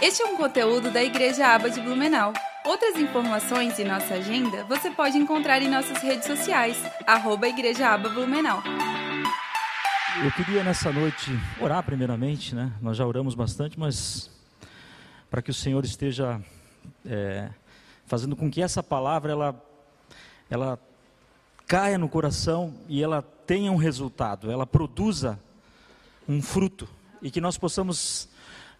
Este é um conteúdo da Igreja Aba de Blumenau. Outras informações e nossa agenda você pode encontrar em nossas redes sociais, arroba Igreja Aba Blumenau. Eu queria nessa noite orar primeiramente, né? Nós já oramos bastante, mas para que o Senhor esteja é, fazendo com que essa palavra ela, ela caia no coração e ela tenha um resultado, ela produza um fruto e que nós possamos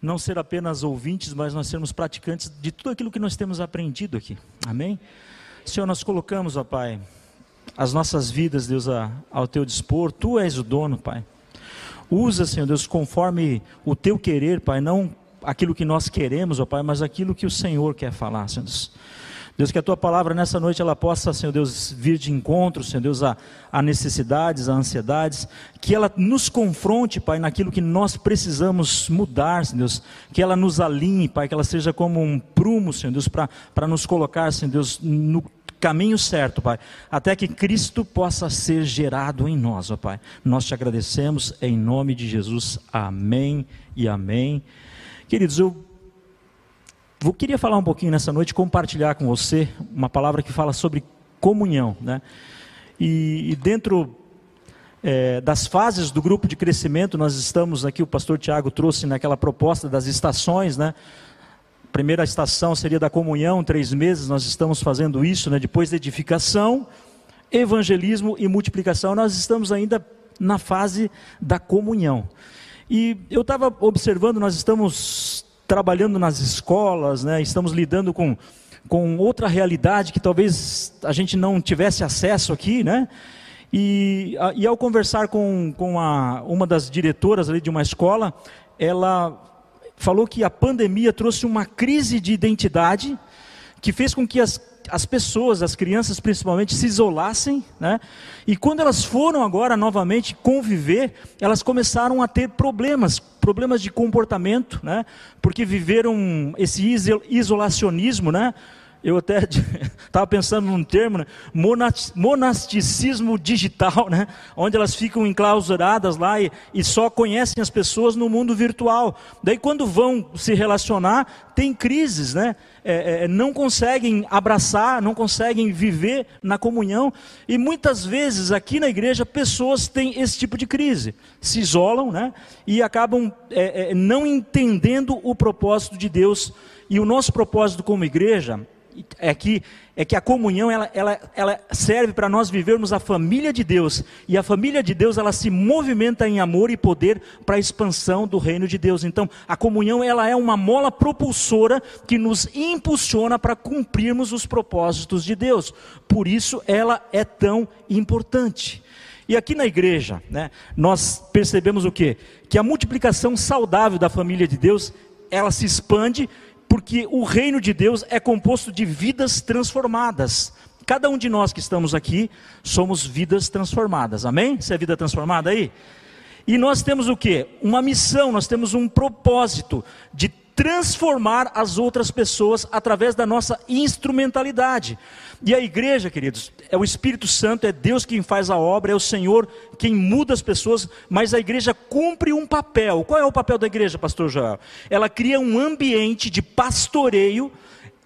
não ser apenas ouvintes, mas nós sermos praticantes de tudo aquilo que nós temos aprendido aqui. Amém? Senhor, nós colocamos, ó Pai, as nossas vidas, Deus, ao teu dispor. Tu és o dono, Pai. Usa, Senhor Deus, conforme o teu querer, Pai, não aquilo que nós queremos, ó Pai, mas aquilo que o Senhor quer falar, Senhor Deus. Deus, que a tua palavra nessa noite ela possa, Senhor Deus, vir de encontro, Senhor Deus, a, a necessidades, a ansiedades, que ela nos confronte, Pai, naquilo que nós precisamos mudar, Senhor Deus, que ela nos alinhe, Pai, que ela seja como um prumo, Senhor Deus, para nos colocar, Senhor Deus, no caminho certo, Pai, até que Cristo possa ser gerado em nós, ó Pai. Nós te agradecemos em nome de Jesus. Amém e amém. Queridos, eu eu queria falar um pouquinho nessa noite, compartilhar com você uma palavra que fala sobre comunhão. Né? E, e dentro é, das fases do grupo de crescimento, nós estamos aqui, o pastor Tiago trouxe naquela proposta das estações, né? A primeira estação seria da comunhão, três meses, nós estamos fazendo isso, né? depois da edificação, evangelismo e multiplicação, nós estamos ainda na fase da comunhão. E eu estava observando, nós estamos trabalhando nas escolas, né? estamos lidando com, com outra realidade que talvez a gente não tivesse acesso aqui, né? E, e ao conversar com, com a, uma das diretoras ali de uma escola, ela falou que a pandemia trouxe uma crise de identidade que fez com que as as pessoas, as crianças principalmente, se isolassem, né? E quando elas foram agora novamente conviver, elas começaram a ter problemas, problemas de comportamento, né? Porque viveram esse isolacionismo, né? Eu até estava pensando num termo, né? monasticismo digital, né? onde elas ficam enclausuradas lá e, e, só conhecem as pessoas no mundo virtual. Daí, quando vão se relacionar, tem crises, né? É, é, não conseguem abraçar, não conseguem viver na comunhão. E muitas vezes aqui na igreja, pessoas têm esse tipo de crise, se isolam né? e acabam é, é não entendendo o propósito de Deus. E o nosso propósito como igreja é que, é que a comunhão ela, ela, ela serve para nós vivermos a família de Deus. E a família de Deus ela se movimenta em amor e poder para a expansão do reino de Deus. Então, a comunhão ela é uma mola propulsora que nos impulsiona para cumprirmos os propósitos de Deus. Por isso ela é tão importante. E aqui na igreja, né, nós percebemos o quê? Que a multiplicação saudável da família de Deus, ela se expande porque o reino de Deus é composto de vidas transformadas. Cada um de nós que estamos aqui somos vidas transformadas. Amém? Você é vida transformada aí? E nós temos o que? Uma missão, nós temos um propósito de transformar as outras pessoas através da nossa instrumentalidade. E a igreja, queridos, é o Espírito Santo, é Deus quem faz a obra, é o Senhor quem muda as pessoas, mas a igreja cumpre um papel. Qual é o papel da igreja, pastor Joel? Ela cria um ambiente de pastoreio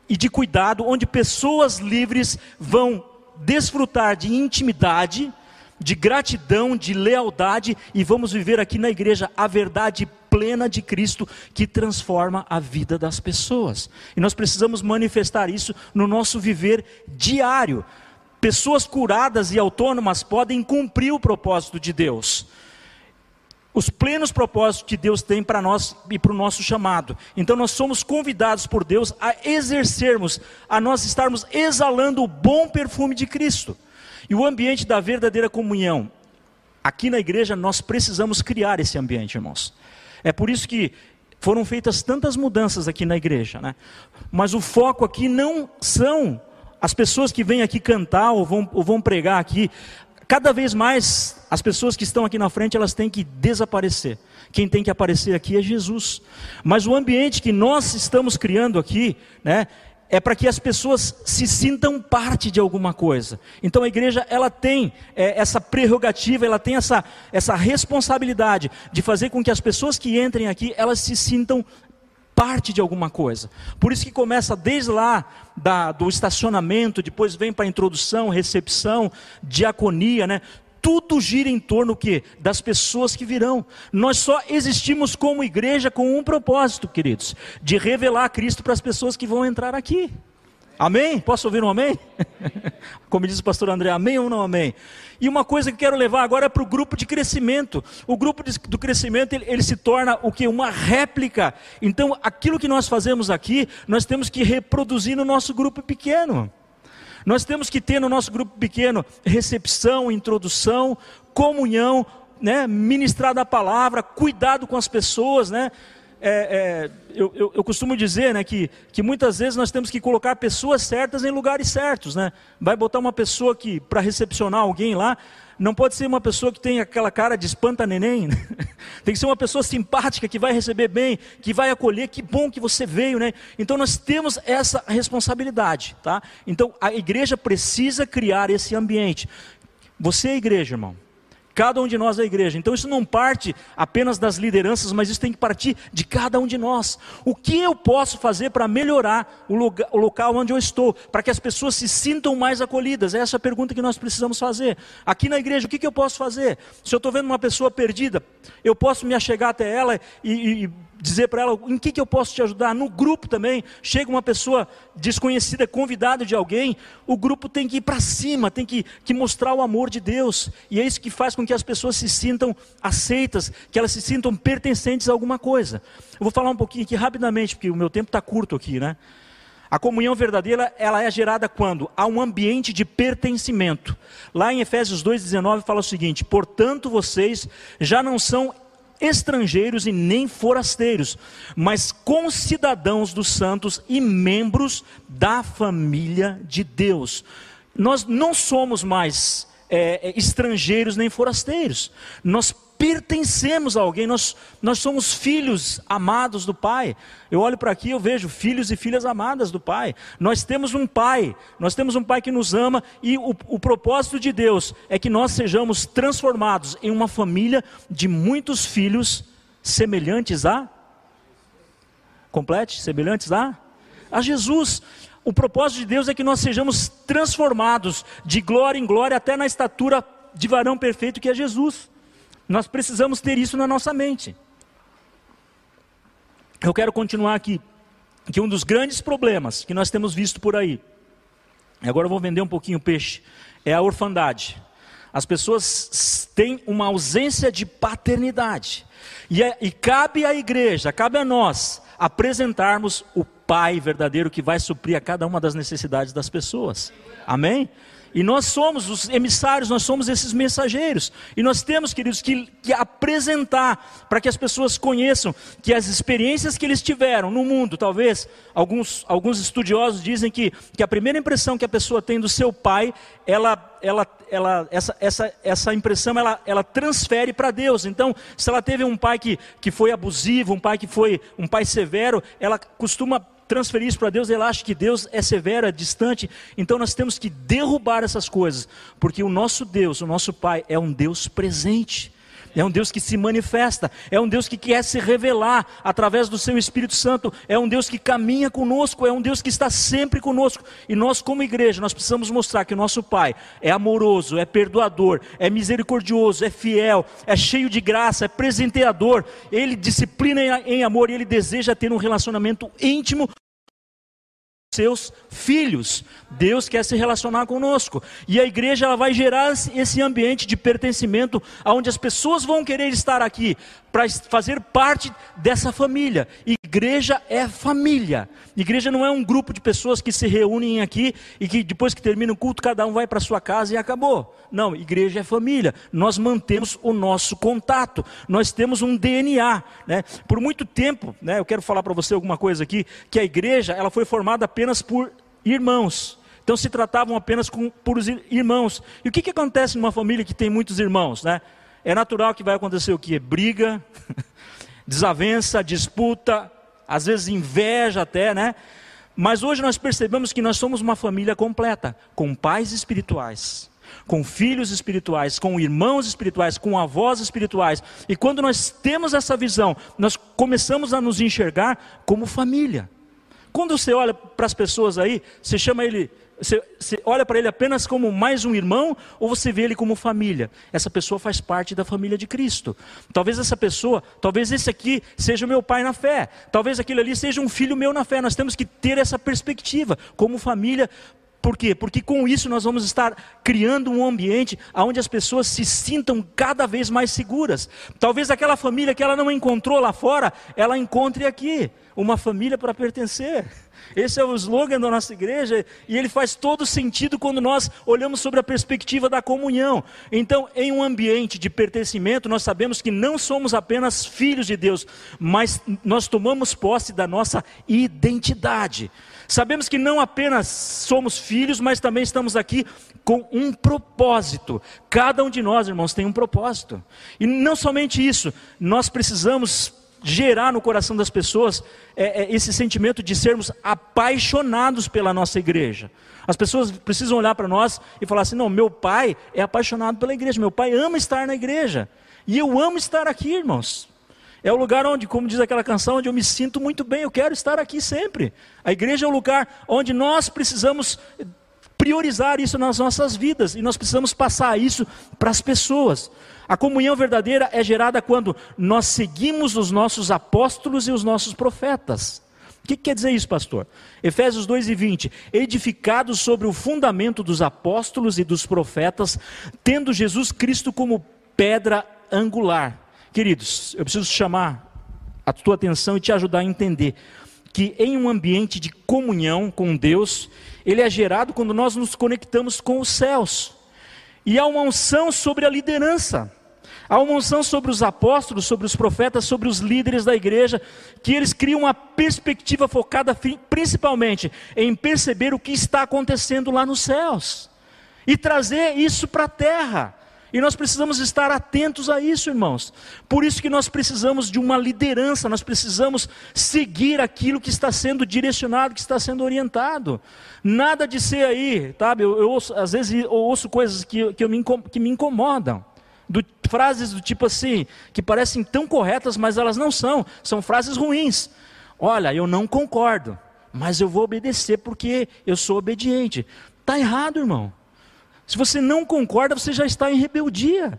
e de cuidado, onde pessoas livres vão desfrutar de intimidade, de gratidão, de lealdade, e vamos viver aqui na igreja a verdade plena de Cristo que transforma a vida das pessoas. E nós precisamos manifestar isso no nosso viver diário. Pessoas curadas e autônomas podem cumprir o propósito de Deus. Os plenos propósitos que Deus tem para nós e para o nosso chamado. Então nós somos convidados por Deus a exercermos, a nós estarmos exalando o bom perfume de Cristo. E o ambiente da verdadeira comunhão. Aqui na igreja nós precisamos criar esse ambiente, irmãos. É por isso que foram feitas tantas mudanças aqui na igreja, né? Mas o foco aqui não são as pessoas que vêm aqui cantar ou vão, ou vão pregar aqui. Cada vez mais as pessoas que estão aqui na frente elas têm que desaparecer. Quem tem que aparecer aqui é Jesus. Mas o ambiente que nós estamos criando aqui, né, é para que as pessoas se sintam parte de alguma coisa. Então a igreja ela tem é, essa prerrogativa, ela tem essa, essa responsabilidade de fazer com que as pessoas que entrem aqui elas se sintam parte de alguma coisa. Por isso que começa desde lá da, do estacionamento, depois vem para a introdução, recepção, diaconia, né? Tudo gira em torno que das pessoas que virão. Nós só existimos como igreja com um propósito, queridos, de revelar Cristo para as pessoas que vão entrar aqui. Amém? Posso ouvir um amém? Como diz o pastor André, amém ou não amém? E uma coisa que quero levar agora é para o grupo de crescimento. O grupo de, do crescimento ele, ele, se torna o que? Uma réplica. Então, aquilo que nós fazemos aqui, nós temos que reproduzir no nosso grupo pequeno. Nós temos que ter no nosso grupo pequeno recepção, introdução, comunhão, né? ministrar da palavra, cuidado com as pessoas, né? É, é, eu, eu, eu, costumo dizer né, que, que muitas vezes nós temos que colocar pessoas certas em lugares certos. Né? Vai botar uma pessoa que para recepcionar alguém lá, não pode ser uma pessoa que tem aquela cara de espanta neném. Né? tem que ser uma pessoa simpática que vai receber bem, que vai acolher. Que bom que você veio, né? Então nós temos essa responsabilidade, tá? Então a igreja precisa criar esse ambiente. Você é igreja, irmão. Cada um de nós é a igreja. Então isso não parte apenas das lideranças, mas isso tem que partir de cada um de nós. O que eu posso fazer para melhorar o, lugar, o local onde eu estou, para que as pessoas se sintam mais acolhidas? Essa é a pergunta que nós precisamos fazer. Aqui na igreja, o que, que eu posso fazer? Se eu estou vendo uma pessoa perdida, eu posso me achegar até ela e, e dizer para ela em que, que eu posso te ajudar. No grupo também, chega uma pessoa desconhecida, convidada de alguém, o grupo tem que ir para cima, tem que, que mostrar o amor de Deus. E é isso que faz com que as pessoas se sintam aceitas, que elas se sintam pertencentes a alguma coisa. Eu vou falar um pouquinho aqui rapidamente, porque o meu tempo está curto aqui, né? A comunhão verdadeira, ela é gerada quando há um ambiente de pertencimento. Lá em Efésios 2:19 fala o seguinte: "Portanto, vocês já não são estrangeiros e nem forasteiros, mas concidadãos dos santos e membros da família de Deus. Nós não somos mais é, é estrangeiros nem forasteiros, nós pertencemos a alguém, nós, nós somos filhos amados do Pai. Eu olho para aqui, eu vejo filhos e filhas amadas do Pai. Nós temos um Pai, nós temos um Pai que nos ama e o, o propósito de Deus é que nós sejamos transformados em uma família de muitos filhos semelhantes a. Complete? Semelhantes a? A Jesus. O propósito de Deus é que nós sejamos transformados de glória em glória até na estatura de varão perfeito que é Jesus. Nós precisamos ter isso na nossa mente. Eu quero continuar aqui, que um dos grandes problemas que nós temos visto por aí, agora eu vou vender um pouquinho o peixe, é a orfandade. As pessoas têm uma ausência de paternidade. E, é, e cabe à igreja, cabe a nós, apresentarmos o Pai verdadeiro que vai suprir a cada uma das necessidades das pessoas. Amém? E nós somos os emissários, nós somos esses mensageiros. E nós temos, queridos, que, que apresentar para que as pessoas conheçam que as experiências que eles tiveram no mundo, talvez alguns, alguns estudiosos dizem que, que a primeira impressão que a pessoa tem do seu pai, ela, ela, ela, essa, essa, essa impressão ela, ela transfere para Deus. Então, se ela teve um pai que, que foi abusivo, um pai que foi um pai severo, ela costuma transferir isso para Deus, ela acha que Deus é severo, é distante. Então nós temos que derrubar essas coisas, porque o nosso Deus, o nosso Pai, é um Deus presente. É um Deus que se manifesta, é um Deus que quer se revelar através do seu Espírito Santo, é um Deus que caminha conosco, é um Deus que está sempre conosco. E nós, como igreja, nós precisamos mostrar que o nosso Pai é amoroso, é perdoador, é misericordioso, é fiel, é cheio de graça, é presenteador, ele disciplina em amor e ele deseja ter um relacionamento íntimo seus filhos. Deus quer se relacionar conosco. E a igreja ela vai gerar esse ambiente de pertencimento, onde as pessoas vão querer estar aqui para fazer parte dessa família. Igreja é família. Igreja não é um grupo de pessoas que se reúnem aqui e que depois que termina o culto, cada um vai para sua casa e acabou. Não, igreja é família. Nós mantemos o nosso contato. Nós temos um DNA. Né? Por muito tempo, né, eu quero falar para você alguma coisa aqui, que a igreja ela foi formada apenas por irmãos. Então se tratavam apenas com, por irmãos. E o que, que acontece numa família que tem muitos irmãos? Né? é natural que vai acontecer o que? Briga, desavença, disputa, às vezes inveja até, né? Mas hoje nós percebemos que nós somos uma família completa, com pais espirituais, com filhos espirituais, com irmãos espirituais, com avós espirituais. E quando nós temos essa visão, nós começamos a nos enxergar como família. Quando você olha para as pessoas aí, você chama ele você, você olha para ele apenas como mais um irmão ou você vê ele como família? Essa pessoa faz parte da família de Cristo. Talvez essa pessoa, talvez esse aqui seja meu pai na fé. Talvez aquele ali seja um filho meu na fé. Nós temos que ter essa perspectiva como família por quê? Porque com isso nós vamos estar criando um ambiente onde as pessoas se sintam cada vez mais seguras. Talvez aquela família que ela não encontrou lá fora, ela encontre aqui uma família para pertencer. Esse é o slogan da nossa igreja e ele faz todo sentido quando nós olhamos sobre a perspectiva da comunhão. Então, em um ambiente de pertencimento, nós sabemos que não somos apenas filhos de Deus, mas nós tomamos posse da nossa identidade. Sabemos que não apenas somos filhos, mas também estamos aqui com um propósito. Cada um de nós, irmãos, tem um propósito. E não somente isso, nós precisamos gerar no coração das pessoas é, é, esse sentimento de sermos apaixonados pela nossa igreja. As pessoas precisam olhar para nós e falar assim: não, meu pai é apaixonado pela igreja, meu pai ama estar na igreja. E eu amo estar aqui, irmãos. É o lugar onde, como diz aquela canção, onde eu me sinto muito bem, eu quero estar aqui sempre. A igreja é o lugar onde nós precisamos priorizar isso nas nossas vidas e nós precisamos passar isso para as pessoas. A comunhão verdadeira é gerada quando nós seguimos os nossos apóstolos e os nossos profetas. O que, quer dizer isso, pastor? Efésios 2 e 20: edificados sobre o fundamento dos apóstolos e dos profetas, tendo Jesus Cristo como pedra angular. Queridos, eu preciso chamar a tua atenção e te ajudar a entender que em um ambiente de comunhão com Deus, ele é gerado quando nós nos conectamos com os céus. E há uma unção sobre a liderança. Há uma unção sobre os apóstolos, sobre os profetas, sobre os líderes da igreja, que eles criam uma perspectiva focada principalmente em perceber o que está acontecendo lá nos céus e trazer isso para a terra. E nós precisamos estar atentos a isso, irmãos. Por isso que nós precisamos de uma liderança, nós precisamos seguir aquilo que está sendo direcionado, que está sendo orientado. Nada de ser aí, sabe? Eu, eu ouço, às vezes eu ouço coisas que, que, me, que me incomodam. Do, frases do tipo assim, que parecem tão corretas, mas elas não são. São frases ruins. Olha, eu não concordo, mas eu vou obedecer porque eu sou obediente. Está errado, irmão. Se você não concorda, você já está em rebeldia.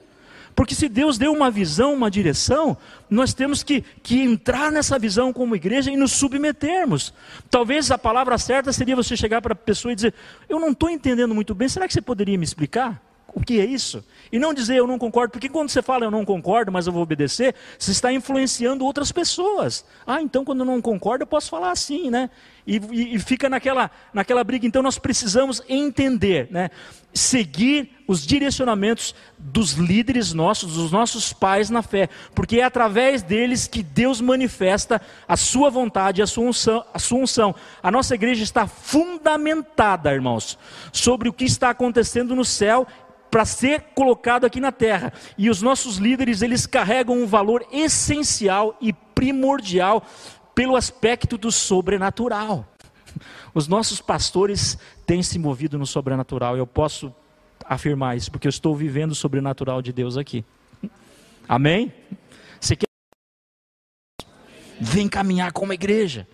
Porque se Deus deu uma visão, uma direção, nós temos que, que entrar nessa visão como igreja e nos submetermos. Talvez a palavra certa seria você chegar para a pessoa e dizer: Eu não estou entendendo muito bem, será que você poderia me explicar? O que é isso? E não dizer eu não concordo, porque quando você fala eu não concordo, mas eu vou obedecer, você está influenciando outras pessoas. Ah, então quando eu não concordo eu posso falar assim, né? E, e, e fica naquela, naquela briga. Então nós precisamos entender, né? Seguir os direcionamentos dos líderes nossos, dos nossos pais na fé, porque é através deles que Deus manifesta a sua vontade, a sua unção. A, sua unção. a nossa igreja está fundamentada, irmãos, sobre o que está acontecendo no céu para ser colocado aqui na terra. E os nossos líderes, eles carregam um valor essencial e primordial pelo aspecto do sobrenatural. Os nossos pastores têm se movido no sobrenatural. Eu posso afirmar isso, porque eu estou vivendo o sobrenatural de Deus aqui. Amém? Você quer. Vem caminhar com uma igreja.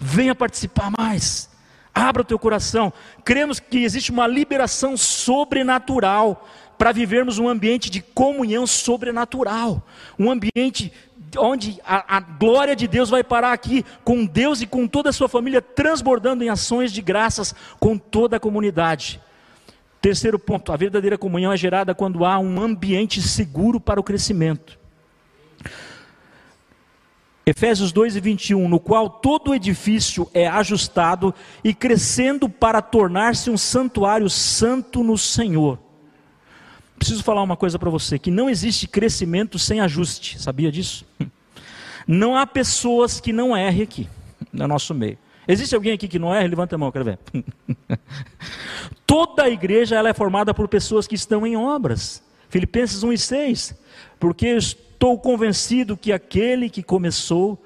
Venha participar mais. Abra o teu coração. Cremos que existe uma liberação sobrenatural para vivermos um ambiente de comunhão sobrenatural, um ambiente onde a, a, glória de Deus vai parar aqui, com Deus e com toda a sua família, transbordando em ações de graças com toda a comunidade. Terceiro ponto: a verdadeira comunhão é gerada quando há um ambiente seguro para o crescimento. Efésios 2 e 21, no qual todo edifício é ajustado e crescendo para tornar-se um santuário santo no Senhor. Preciso falar uma coisa para você: que não existe crescimento sem ajuste, sabia disso? Não há pessoas que não errem aqui, no nosso meio. Existe alguém aqui que não erra? Levanta a mão, quero ver. Toda a igreja ela é formada por pessoas que estão em obras. Filipenses 1 e 6. Porque Estou convencido que aquele que começou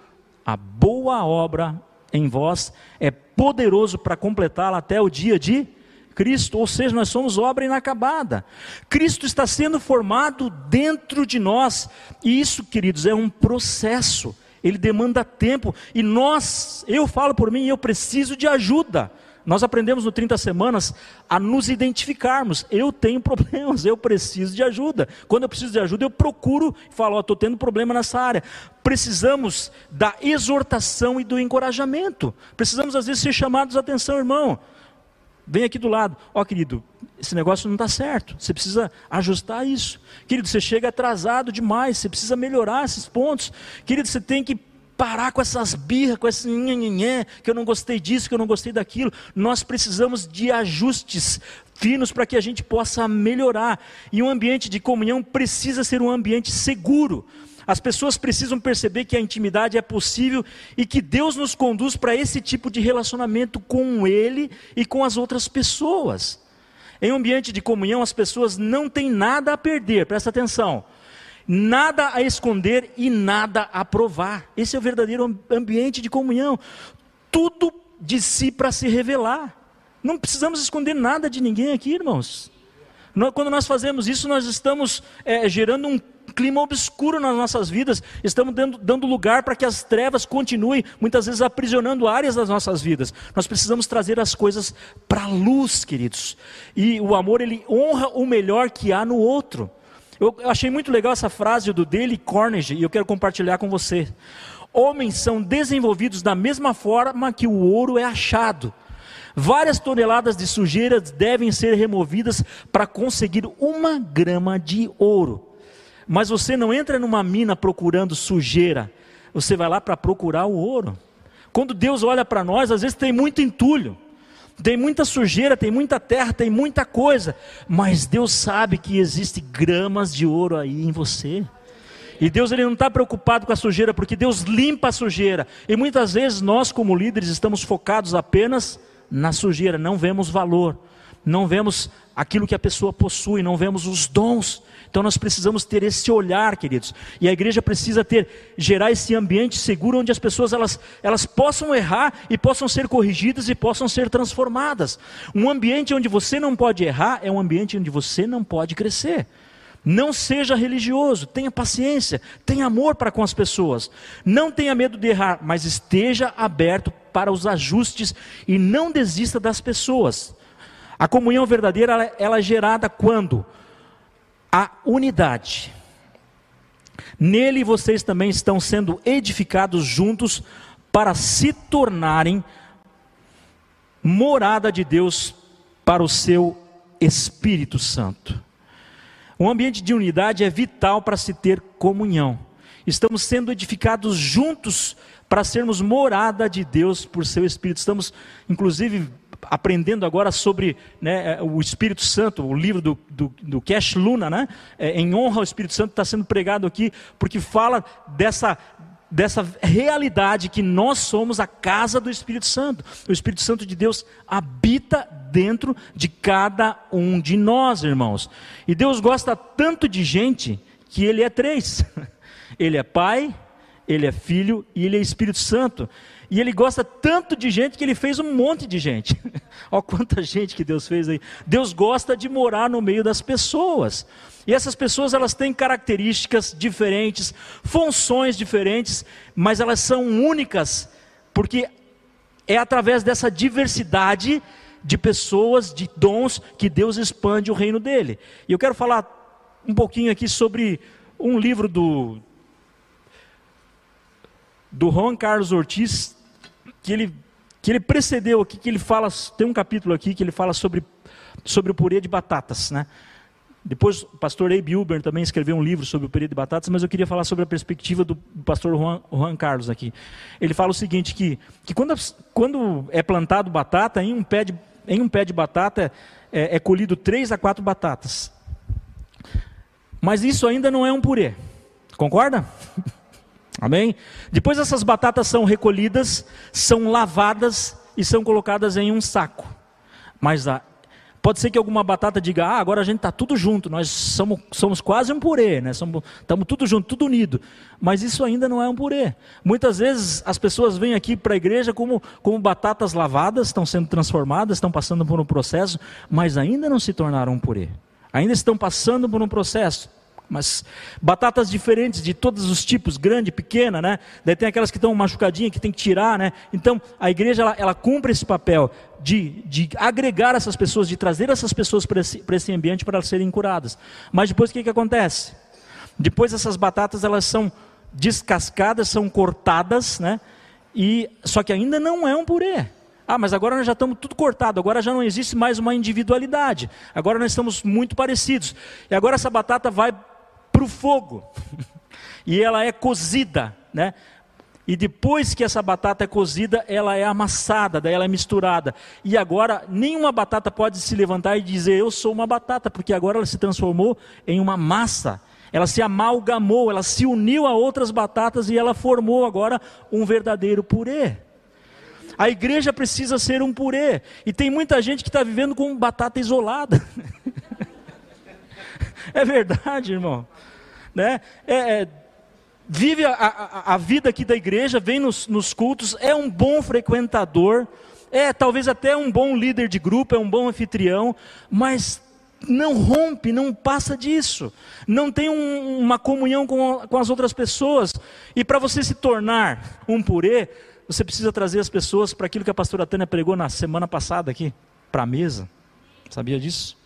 a boa obra em vós é poderoso para completá-la até o dia de Cristo, ou seja, nós somos obra inacabada. Cristo está sendo formado dentro de nós, e isso, queridos, é um processo. Ele demanda tempo, e nós, eu falo por mim, eu preciso de ajuda. Nós aprendemos no 30 semanas a nos identificarmos. Eu tenho problemas, eu preciso de ajuda. Quando eu preciso de ajuda, eu procuro e falo: estou tendo problema nessa área. Precisamos da exortação e do encorajamento. Precisamos, às vezes, ser chamados a atenção, irmão. Vem aqui do lado, ó oh, querido, esse negócio não está certo, você precisa ajustar isso. Querido, você chega atrasado demais, você precisa melhorar esses pontos. Querido, você tem que parar com essas birras, com esse nhenhenhé, que eu não gostei disso, que eu não gostei daquilo. Nós precisamos de ajustes finos para que a gente possa melhorar. E um ambiente de comunhão precisa ser um ambiente seguro. As pessoas precisam perceber que a intimidade é possível e que Deus nos conduz para esse tipo de relacionamento com Ele e com as outras pessoas. Em um ambiente de comunhão, as pessoas não têm nada a perder, presta atenção. Nada a esconder e nada a provar. Esse é o verdadeiro ambiente de comunhão. Tudo de si para se revelar. Não precisamos esconder nada de ninguém aqui, irmãos. Quando nós fazemos isso, nós estamos é, gerando um clima obscuro nas nossas vidas, estamos dando, dando lugar para que as trevas continuem, muitas vezes aprisionando áreas das nossas vidas. Nós precisamos trazer as coisas para a luz, queridos. E o amor, ele honra o melhor que há no outro. Eu achei muito legal essa frase do Dale Carnegie e eu quero compartilhar com você. Homens são desenvolvidos da mesma forma que o ouro é achado. Várias toneladas de sujeira devem ser removidas para conseguir uma grama de ouro. Mas você não entra numa mina procurando sujeira, você vai lá para procurar o ouro. Quando Deus olha para nós, às vezes tem muito entulho, tem muita sujeira, tem muita terra, tem muita coisa, mas Deus sabe que existe gramas de ouro aí em você. E Deus ele não está preocupado com a sujeira, porque Deus limpa a sujeira. E muitas vezes nós, como líderes, estamos focados apenas na sujeira, não vemos valor, não vemos aquilo que a pessoa possui, não vemos os dons. Então nós precisamos ter esse olhar, queridos. E a igreja precisa ter gerar esse ambiente seguro onde as pessoas elas, elas possam errar e possam ser corrigidas e possam ser transformadas. Um ambiente onde você não pode errar é um ambiente onde você não pode crescer. Não seja religioso, tenha paciência, tenha amor para com as pessoas. Não tenha medo de errar, mas esteja aberto para os ajustes e não desista das pessoas. A comunhão verdadeira ela, é gerada quando a unidade. Nele vocês também estão sendo edificados juntos para se tornarem morada de Deus para o seu Espírito Santo. Um ambiente de unidade é vital para se ter comunhão. Estamos sendo edificados juntos para sermos morada de Deus por seu Espírito. Estamos, inclusive, aprendendo agora sobre né, o Espírito Santo, o livro do, do, do Cash Luna, né? É, em honra ao Espírito Santo, está sendo pregado aqui, porque fala dessa, dessa realidade que nós somos a casa do Espírito Santo. O Espírito Santo de Deus habita dentro de cada um de nós, irmãos. E Deus gosta tanto de gente que Ele é três: Ele é Pai, Ele é Filho e Ele é Espírito Santo. E Ele gosta tanto de gente que Ele fez um monte de gente. Olha quanta gente que Deus fez aí. Deus gosta de morar no meio das pessoas. E essas pessoas elas têm características diferentes, funções diferentes, mas elas são únicas, porque é através dessa diversidade de pessoas, de dons, que Deus expande o reino dele. E eu quero falar um pouquinho aqui sobre um livro do do Juan Carlos Ortiz, que ele que ele precedeu aqui, que ele fala, tem um capítulo aqui que ele fala sobre sobre o purê de batatas, né? Depois o pastor Abe Uber também escreveu um livro sobre o período de batatas, mas eu queria falar sobre a perspectiva do pastor Juan, Juan Carlos aqui. Ele fala o seguinte, que, que quando, quando é plantado batata, em um pé de, em um pé de batata é, é colhido três a quatro batatas. Mas isso ainda não é um purê. Concorda? Amém? Depois essas batatas são recolhidas, são lavadas e são colocadas em um saco. Mas Pode ser que alguma batata diga, ah, agora a gente está tudo junto, nós somos, somos quase um purê, né? Estamos tudo junto, tudo unido. Mas isso ainda não é um purê. Muitas vezes as pessoas vêm aqui para a igreja como, como batatas lavadas, estão sendo transformadas, estão passando por um processo, mas ainda não se tornaram um purê. Ainda estão passando por um processo mas batatas diferentes de todos os tipos, grande, pequena, né? Daí tem aquelas que estão machucadinhas, que tem que tirar, né? Então, a igreja, ela, ela cumpre esse papel de, de agregar essas pessoas, de trazer essas pessoas para esse, esse ambiente para serem curadas. Mas depois o que, que acontece? Depois essas batatas, elas são descascadas, são cortadas, né? E, só que ainda não é um purê. Ah, mas agora nós já estamos tudo cortado, agora já não existe mais uma individualidade, agora nós estamos muito parecidos. E agora essa batata vai para o fogo. e ela é cozida, né? E depois que essa batata é cozida, ela é amassada, daí ela é misturada. E agora nenhuma batata pode se levantar e dizer eu sou uma batata, porque agora ela se transformou em uma massa. Ela se amalgamou, ela se uniu a outras batatas e ela formou agora um verdadeiro purê. A igreja precisa ser um purê. E tem muita gente que está vivendo com batata isolada. é verdade, irmão né? É, é, vive a, a, a, vida aqui da igreja, vem nos, nos cultos, é um bom frequentador, é talvez até um bom líder de grupo, é um bom anfitrião, mas não rompe, não passa disso, não tem um, uma comunhão com, com as outras pessoas. E para você se tornar um purê, você precisa trazer as pessoas para aquilo que a pastora Tânia pregou na semana passada aqui, para a mesa. Sabia disso?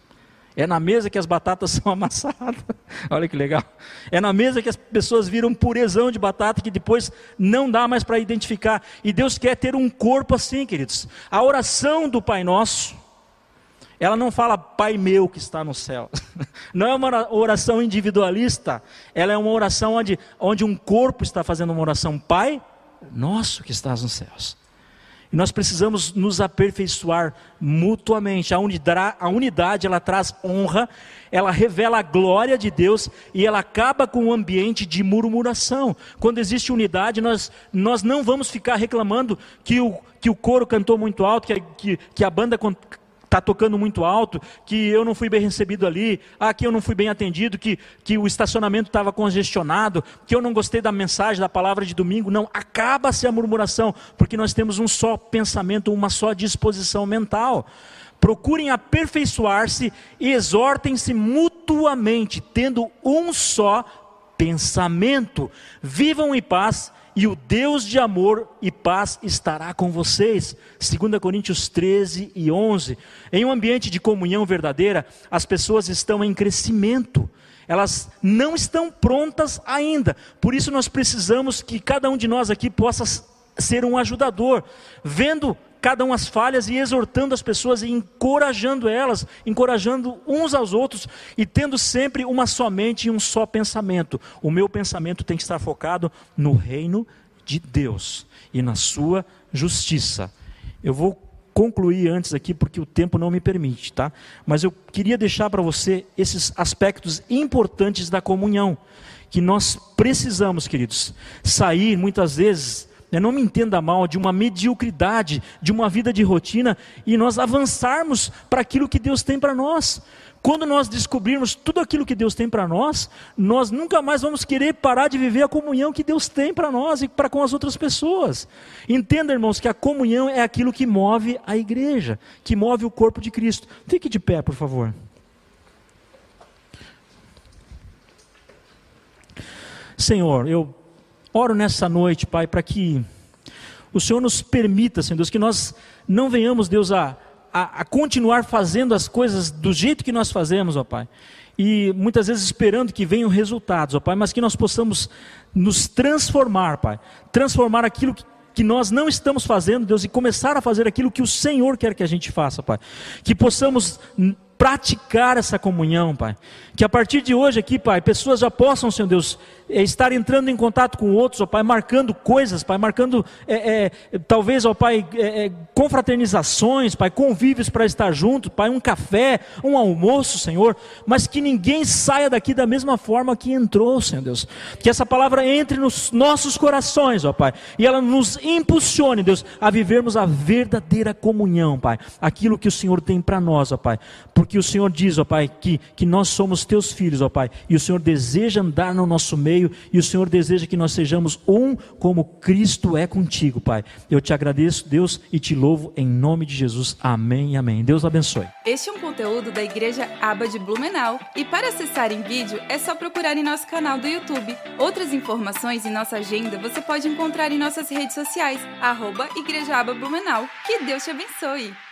É na mesa que as batatas são amassadas. Olha que legal. É na mesa que as pessoas viram purezão de batata que depois não dá mais para identificar. E Deus quer ter um corpo assim, queridos. A oração do Pai Nosso, ela não fala Pai meu que está no céu. Não é uma oração individualista. Ela é uma oração onde, onde um corpo está fazendo uma oração. Pai nosso que estás nos céus. E nós precisamos nos aperfeiçoar mutuamente. A unidade, a unidade, ela traz honra, ela revela a glória de Deus e ela acaba com o ambiente de murmuração. Quando existe unidade, nós, nós não vamos ficar reclamando que o, que o coro cantou muito alto, que a, que, que a banda está tocando muito alto, que eu não fui bem recebido ali, ah, que eu não fui bem atendido, que, que o estacionamento estava congestionado, que eu não gostei da mensagem, da palavra de domingo. Não, acaba-se a murmuração, porque nós temos um só pensamento, uma só disposição mental. Procurem aperfeiçoar-se e exortem-se mutuamente, tendo um só pensamento. Vivam em paz e o Deus de amor e paz estará com vocês. 2 Coríntios 13 e 11. Em um ambiente de comunhão verdadeira, as pessoas estão em crescimento. Elas não estão prontas ainda. Por isso nós precisamos que cada um de nós aqui possa ser um ajudador, vendo cada um as falhas e exortando as pessoas e encorajando elas, encorajando uns aos outros e tendo sempre uma só mente e um só pensamento. O meu pensamento tem que estar focado no reino de Deus e na sua justiça. Eu vou concluir antes aqui porque o tempo não me permite, tá? Mas eu queria deixar para você esses aspectos importantes da comunhão que nós precisamos, queridos, sair muitas vezes né, não me entenda mal, de uma mediocridade, de uma vida de rotina, e nós avançarmos para aquilo que Deus tem para nós. Quando nós descobrirmos tudo aquilo que Deus tem para nós, nós nunca mais vamos querer parar de viver a comunhão que Deus tem para nós e para com as outras pessoas. Entenda, irmãos, que a comunhão é aquilo que move a igreja, que move o corpo de Cristo. Fique de pé, por favor. Senhor, eu Oro nessa noite, Pai, para que o Senhor nos permita, Senhor Deus, que nós não venhamos, Deus, a, a, a, continuar fazendo as coisas do jeito que nós fazemos, ó Pai. E muitas vezes esperando que venham resultados, ó Pai, mas que nós possamos nos transformar, Pai. Transformar aquilo que, que nós não estamos fazendo, Deus, e começar a fazer aquilo que o Senhor quer que a gente faça, Pai. Que possamos praticar essa comunhão, Pai. Que a partir de hoje aqui, Pai, pessoas já possam, Senhor Deus, é, estar entrando em contato com outros, ó Pai, marcando coisas, Pai, marcando é, é, talvez, ó Pai, é, confraternizações, Pai, convívios para estar junto, Pai, um café, um almoço, Senhor, mas que ninguém saia daqui da mesma forma que entrou, Senhor Deus. Que essa palavra entre nos nossos corações, ó Pai, e ela nos impulsione, Deus, a vivermos a verdadeira comunhão, Pai, aquilo que o Senhor tem para nós, ó Pai, porque o Senhor diz, ó Pai, que, que nós somos teus filhos, ó Pai, e o Senhor deseja andar no nosso meio, e o Senhor deseja que nós sejamos um como Cristo é contigo, Pai. Eu te agradeço, Deus, e te louvo em nome de Jesus. Amém e amém. Deus abençoe. Este é um conteúdo da Igreja Aba de Blumenau, e para acessar em vídeo é só procurar em nosso canal do YouTube. Outras informações e nossa agenda você pode encontrar em nossas redes sociais, arroba Igreja Aba Blumenau. Que Deus te abençoe!